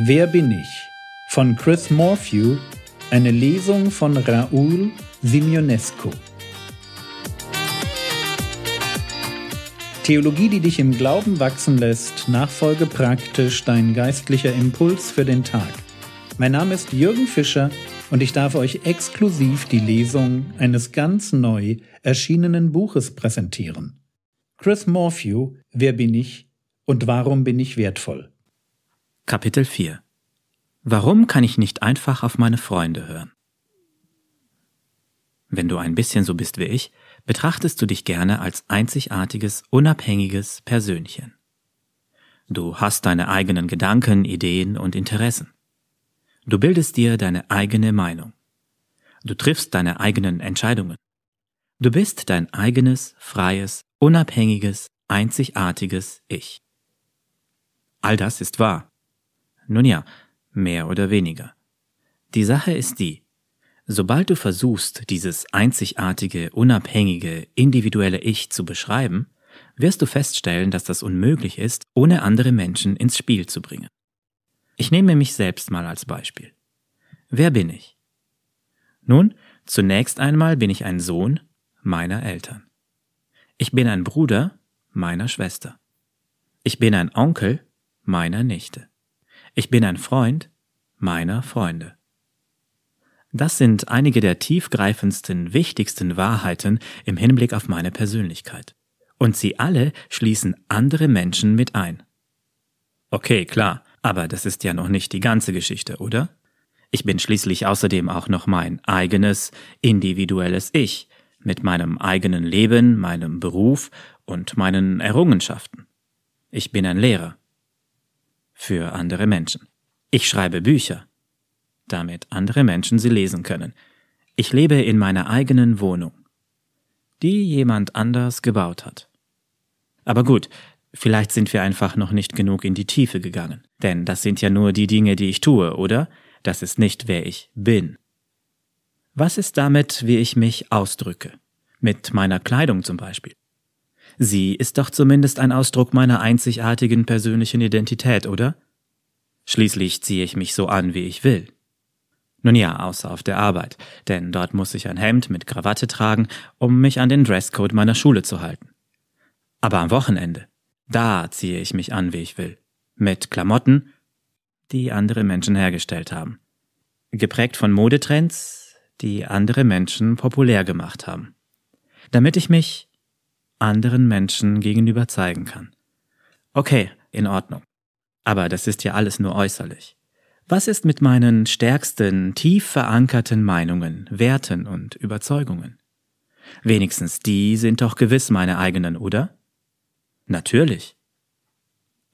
Wer bin ich? Von Chris Morphew, eine Lesung von Raoul Simionescu. Theologie, die dich im Glauben wachsen lässt, nachfolge praktisch dein geistlicher Impuls für den Tag. Mein Name ist Jürgen Fischer und ich darf euch exklusiv die Lesung eines ganz neu erschienenen Buches präsentieren. Chris Morphew, Wer bin ich und warum bin ich wertvoll? Kapitel 4 Warum kann ich nicht einfach auf meine Freunde hören? Wenn du ein bisschen so bist wie ich, betrachtest du dich gerne als einzigartiges, unabhängiges Persönchen. Du hast deine eigenen Gedanken, Ideen und Interessen. Du bildest dir deine eigene Meinung. Du triffst deine eigenen Entscheidungen. Du bist dein eigenes, freies, unabhängiges, einzigartiges Ich. All das ist wahr. Nun ja, mehr oder weniger. Die Sache ist die, sobald du versuchst, dieses einzigartige, unabhängige, individuelle Ich zu beschreiben, wirst du feststellen, dass das unmöglich ist, ohne andere Menschen ins Spiel zu bringen. Ich nehme mich selbst mal als Beispiel. Wer bin ich? Nun, zunächst einmal bin ich ein Sohn meiner Eltern. Ich bin ein Bruder meiner Schwester. Ich bin ein Onkel meiner Nichte. Ich bin ein Freund meiner Freunde. Das sind einige der tiefgreifendsten, wichtigsten Wahrheiten im Hinblick auf meine Persönlichkeit. Und sie alle schließen andere Menschen mit ein. Okay, klar, aber das ist ja noch nicht die ganze Geschichte, oder? Ich bin schließlich außerdem auch noch mein eigenes, individuelles Ich, mit meinem eigenen Leben, meinem Beruf und meinen Errungenschaften. Ich bin ein Lehrer für andere Menschen. Ich schreibe Bücher, damit andere Menschen sie lesen können. Ich lebe in meiner eigenen Wohnung, die jemand anders gebaut hat. Aber gut, vielleicht sind wir einfach noch nicht genug in die Tiefe gegangen, denn das sind ja nur die Dinge, die ich tue, oder? Das ist nicht, wer ich bin. Was ist damit, wie ich mich ausdrücke? Mit meiner Kleidung zum Beispiel. Sie ist doch zumindest ein Ausdruck meiner einzigartigen persönlichen Identität, oder? Schließlich ziehe ich mich so an, wie ich will. Nun ja, außer auf der Arbeit, denn dort muss ich ein Hemd mit Krawatte tragen, um mich an den Dresscode meiner Schule zu halten. Aber am Wochenende, da ziehe ich mich an, wie ich will. Mit Klamotten, die andere Menschen hergestellt haben. Geprägt von Modetrends, die andere Menschen populär gemacht haben. Damit ich mich anderen Menschen gegenüber zeigen kann. Okay, in Ordnung. Aber das ist ja alles nur äußerlich. Was ist mit meinen stärksten, tief verankerten Meinungen, Werten und Überzeugungen? Wenigstens die sind doch gewiss meine eigenen, oder? Natürlich.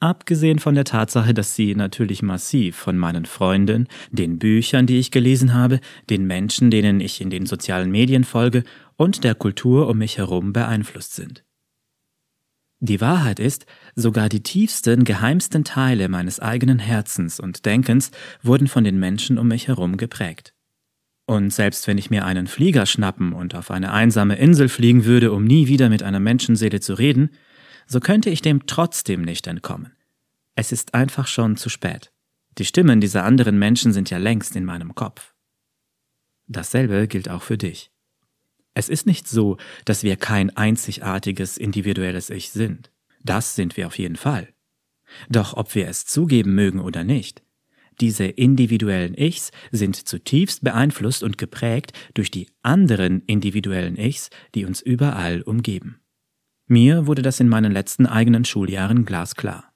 Abgesehen von der Tatsache, dass sie natürlich massiv von meinen Freunden, den Büchern, die ich gelesen habe, den Menschen, denen ich in den sozialen Medien folge und der Kultur um mich herum beeinflusst sind. Die Wahrheit ist, sogar die tiefsten, geheimsten Teile meines eigenen Herzens und Denkens wurden von den Menschen um mich herum geprägt. Und selbst wenn ich mir einen Flieger schnappen und auf eine einsame Insel fliegen würde, um nie wieder mit einer Menschenseele zu reden, so könnte ich dem trotzdem nicht entkommen. Es ist einfach schon zu spät. Die Stimmen dieser anderen Menschen sind ja längst in meinem Kopf. Dasselbe gilt auch für dich. Es ist nicht so, dass wir kein einzigartiges individuelles Ich sind. Das sind wir auf jeden Fall. Doch ob wir es zugeben mögen oder nicht, diese individuellen Ichs sind zutiefst beeinflusst und geprägt durch die anderen individuellen Ichs, die uns überall umgeben. Mir wurde das in meinen letzten eigenen Schuljahren glasklar.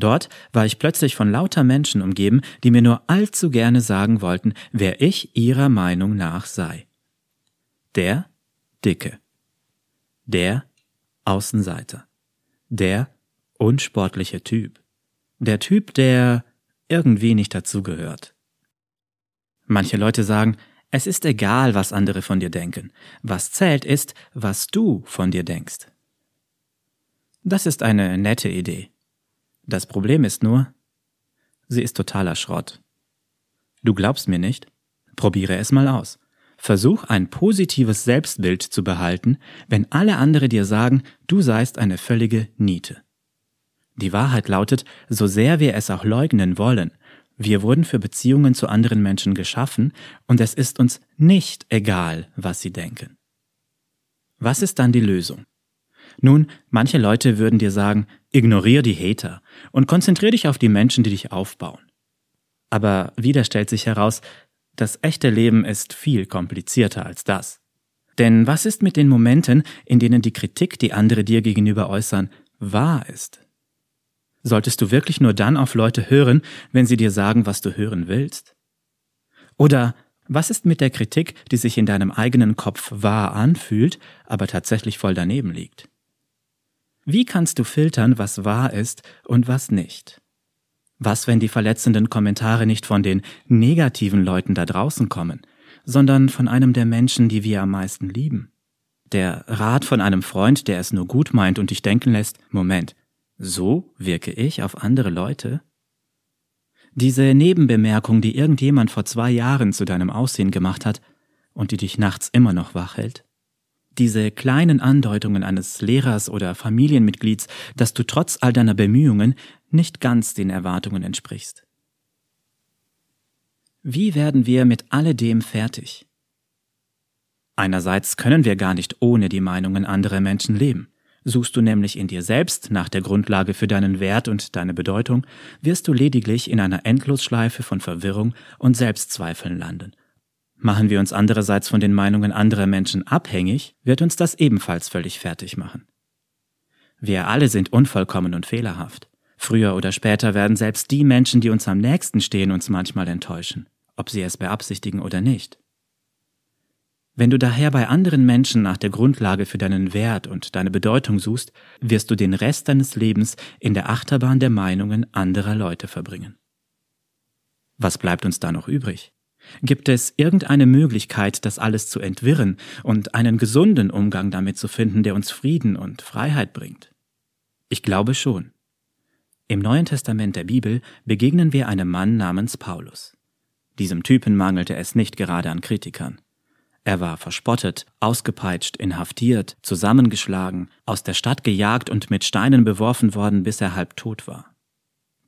Dort war ich plötzlich von lauter Menschen umgeben, die mir nur allzu gerne sagen wollten, wer ich ihrer Meinung nach sei. Der Dicke. Der Außenseiter. Der unsportliche Typ. Der Typ, der irgendwie nicht dazugehört. Manche Leute sagen, es ist egal, was andere von dir denken. Was zählt ist, was du von dir denkst. Das ist eine nette Idee. Das Problem ist nur, sie ist totaler Schrott. Du glaubst mir nicht? Probiere es mal aus. Versuch ein positives Selbstbild zu behalten, wenn alle andere dir sagen, du seist eine völlige Niete. Die Wahrheit lautet, so sehr wir es auch leugnen wollen, wir wurden für Beziehungen zu anderen Menschen geschaffen und es ist uns nicht egal, was sie denken. Was ist dann die Lösung? Nun, manche Leute würden dir sagen, ignoriere die Hater und konzentriere dich auf die Menschen, die dich aufbauen. Aber wieder stellt sich heraus, das echte Leben ist viel komplizierter als das. Denn was ist mit den Momenten, in denen die Kritik, die andere dir gegenüber äußern, wahr ist? Solltest du wirklich nur dann auf Leute hören, wenn sie dir sagen, was du hören willst? Oder was ist mit der Kritik, die sich in deinem eigenen Kopf wahr anfühlt, aber tatsächlich voll daneben liegt? Wie kannst du filtern, was wahr ist und was nicht? Was, wenn die verletzenden Kommentare nicht von den negativen Leuten da draußen kommen, sondern von einem der Menschen, die wir am meisten lieben? Der Rat von einem Freund, der es nur gut meint und dich denken lässt, Moment, so wirke ich auf andere Leute? Diese Nebenbemerkung, die irgendjemand vor zwei Jahren zu deinem Aussehen gemacht hat und die dich nachts immer noch wach hält? Diese kleinen Andeutungen eines Lehrers oder Familienmitglieds, dass du trotz all deiner Bemühungen nicht ganz den Erwartungen entsprichst. Wie werden wir mit alledem fertig? Einerseits können wir gar nicht ohne die Meinungen anderer Menschen leben. Suchst du nämlich in dir selbst nach der Grundlage für deinen Wert und deine Bedeutung, wirst du lediglich in einer Endlosschleife von Verwirrung und Selbstzweifeln landen. Machen wir uns andererseits von den Meinungen anderer Menschen abhängig, wird uns das ebenfalls völlig fertig machen. Wir alle sind unvollkommen und fehlerhaft. Früher oder später werden selbst die Menschen, die uns am nächsten stehen, uns manchmal enttäuschen, ob sie es beabsichtigen oder nicht. Wenn du daher bei anderen Menschen nach der Grundlage für deinen Wert und deine Bedeutung suchst, wirst du den Rest deines Lebens in der Achterbahn der Meinungen anderer Leute verbringen. Was bleibt uns da noch übrig? Gibt es irgendeine Möglichkeit, das alles zu entwirren und einen gesunden Umgang damit zu finden, der uns Frieden und Freiheit bringt? Ich glaube schon. Im Neuen Testament der Bibel begegnen wir einem Mann namens Paulus. Diesem Typen mangelte es nicht gerade an Kritikern. Er war verspottet, ausgepeitscht, inhaftiert, zusammengeschlagen, aus der Stadt gejagt und mit Steinen beworfen worden, bis er halb tot war.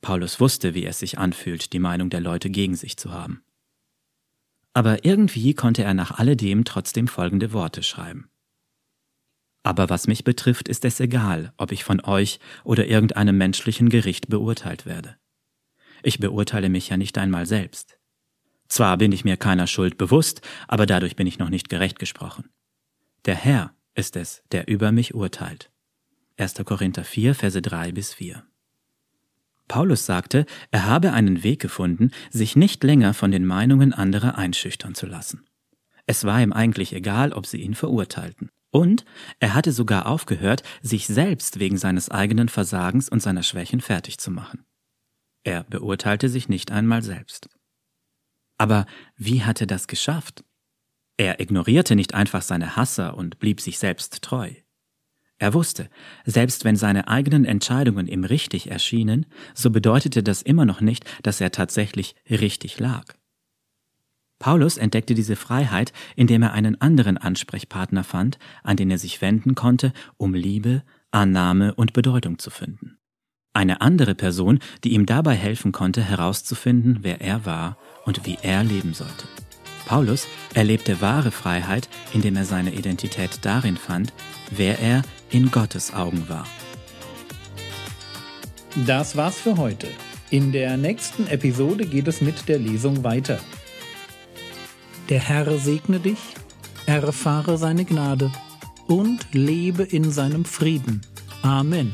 Paulus wusste, wie es sich anfühlt, die Meinung der Leute gegen sich zu haben. Aber irgendwie konnte er nach alledem trotzdem folgende Worte schreiben. Aber was mich betrifft, ist es egal, ob ich von euch oder irgendeinem menschlichen Gericht beurteilt werde. Ich beurteile mich ja nicht einmal selbst. Zwar bin ich mir keiner Schuld bewusst, aber dadurch bin ich noch nicht gerecht gesprochen. Der Herr ist es, der über mich urteilt. 1. Korinther 4, Verse 3 bis 4. Paulus sagte, er habe einen Weg gefunden, sich nicht länger von den Meinungen anderer einschüchtern zu lassen. Es war ihm eigentlich egal, ob sie ihn verurteilten. Und er hatte sogar aufgehört, sich selbst wegen seines eigenen Versagens und seiner Schwächen fertig zu machen. Er beurteilte sich nicht einmal selbst. Aber wie hat er das geschafft? Er ignorierte nicht einfach seine Hasser und blieb sich selbst treu. Er wusste, selbst wenn seine eigenen Entscheidungen ihm richtig erschienen, so bedeutete das immer noch nicht, dass er tatsächlich richtig lag. Paulus entdeckte diese Freiheit, indem er einen anderen Ansprechpartner fand, an den er sich wenden konnte, um Liebe, Annahme und Bedeutung zu finden. Eine andere Person, die ihm dabei helfen konnte, herauszufinden, wer er war und wie er leben sollte. Paulus erlebte wahre Freiheit, indem er seine Identität darin fand, wer er in Gottes Augen war. Das war's für heute. In der nächsten Episode geht es mit der Lesung weiter. Der Herr segne dich, erfahre seine Gnade und lebe in seinem Frieden. Amen.